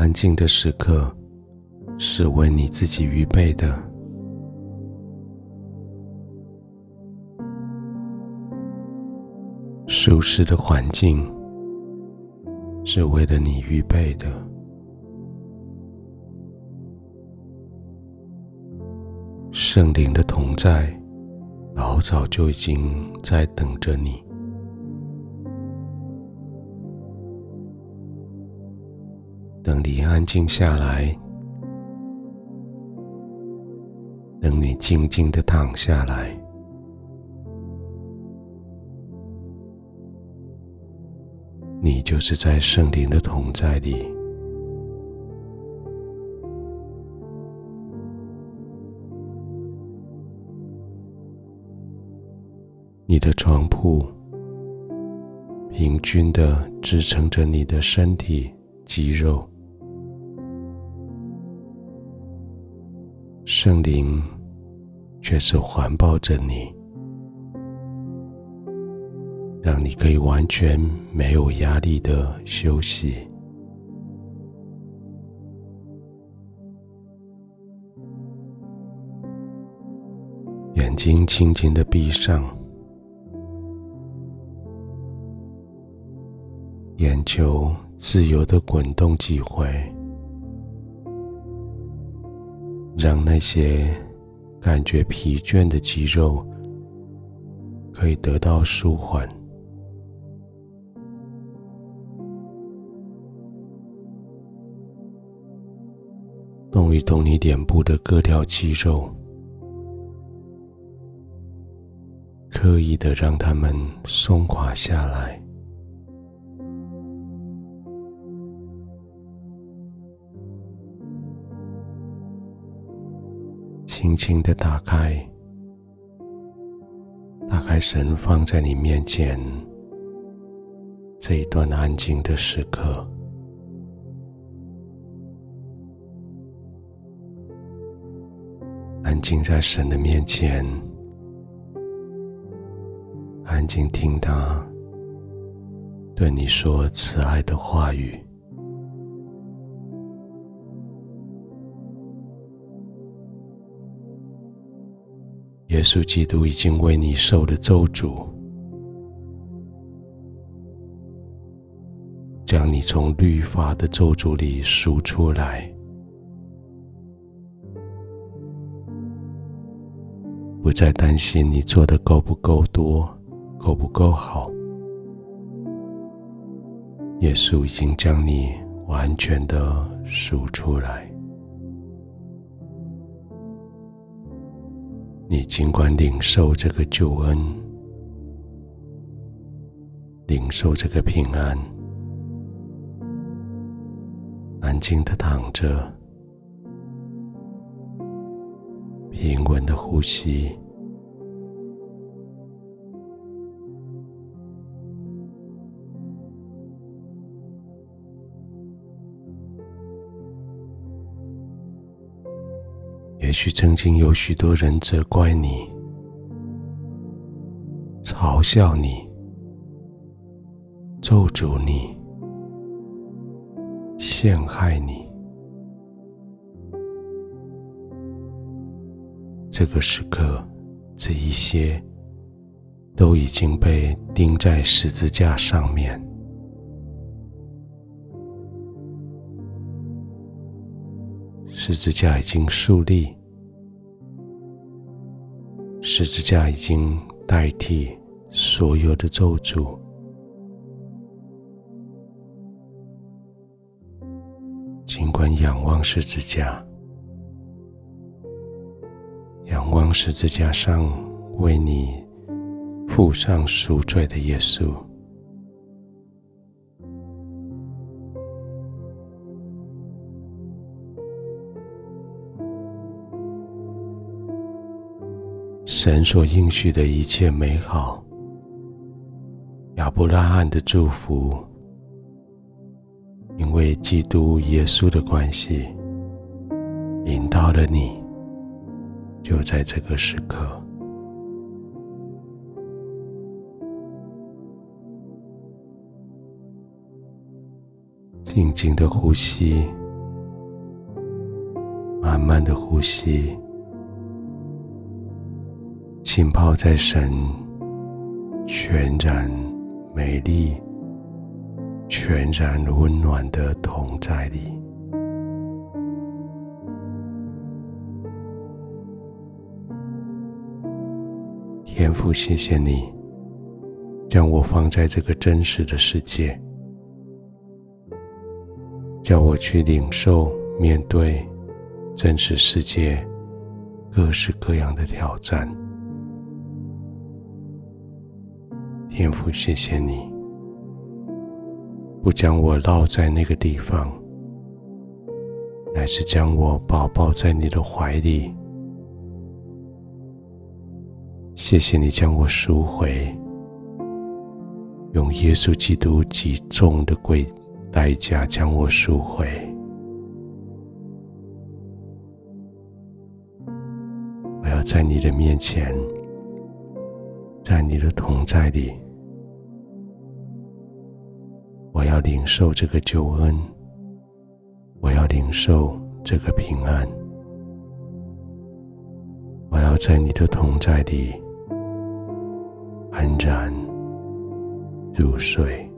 安静的时刻是为你自己预备的，舒适的环境是为了你预备的，圣灵的同在老早就已经在等着你。等你安静下来，等你静静的躺下来，你就是在圣灵的同在里。你的床铺平均的支撑着你的身体肌肉。圣灵却是环抱着你，让你可以完全没有压力的休息。眼睛轻轻的闭上，眼球自由的滚动几回。让那些感觉疲倦的肌肉可以得到舒缓，动一动你脸部的各条肌肉，刻意的让它们松垮下来。轻轻的打开，打开神放在你面前这一段安静的时刻，安静在神的面前，安静听他对你说慈爱的话语。耶稣基督已经为你受了咒诅，将你从律法的咒诅里赎出来，不再担心你做的够不够多，够不够好。耶稣已经将你完全的赎出来。你尽管领受这个救恩，领受这个平安，安静的躺着，平稳的呼吸。也许曾经有许多人责怪你、嘲笑你、咒诅你、陷害你。这个时刻，这一些都已经被钉在十字架上面。十字架已经树立。十字架已经代替所有的咒诅，尽管仰望十字架，仰望十字架上为你付上赎罪的耶稣。神所应许的一切美好，亚伯拉罕的祝福，因为基督耶稣的关系，引到了你，就在这个时刻，静静的呼吸，慢慢的呼吸，浸泡在神全然美丽、全然温暖的同在里。天父，谢谢你将我放在这个真实的世界，叫我去领受面对真实世界各式各样的挑战。天父，谢谢你不将我落在那个地方，乃是将我抱抱在你的怀里。谢谢你将我赎回，用耶稣基督极重的贵代价将我赎回。我要在你的面前，在你的同在里，我要领受这个救恩，我要领受这个平安，我要在你的同在里。安然入睡。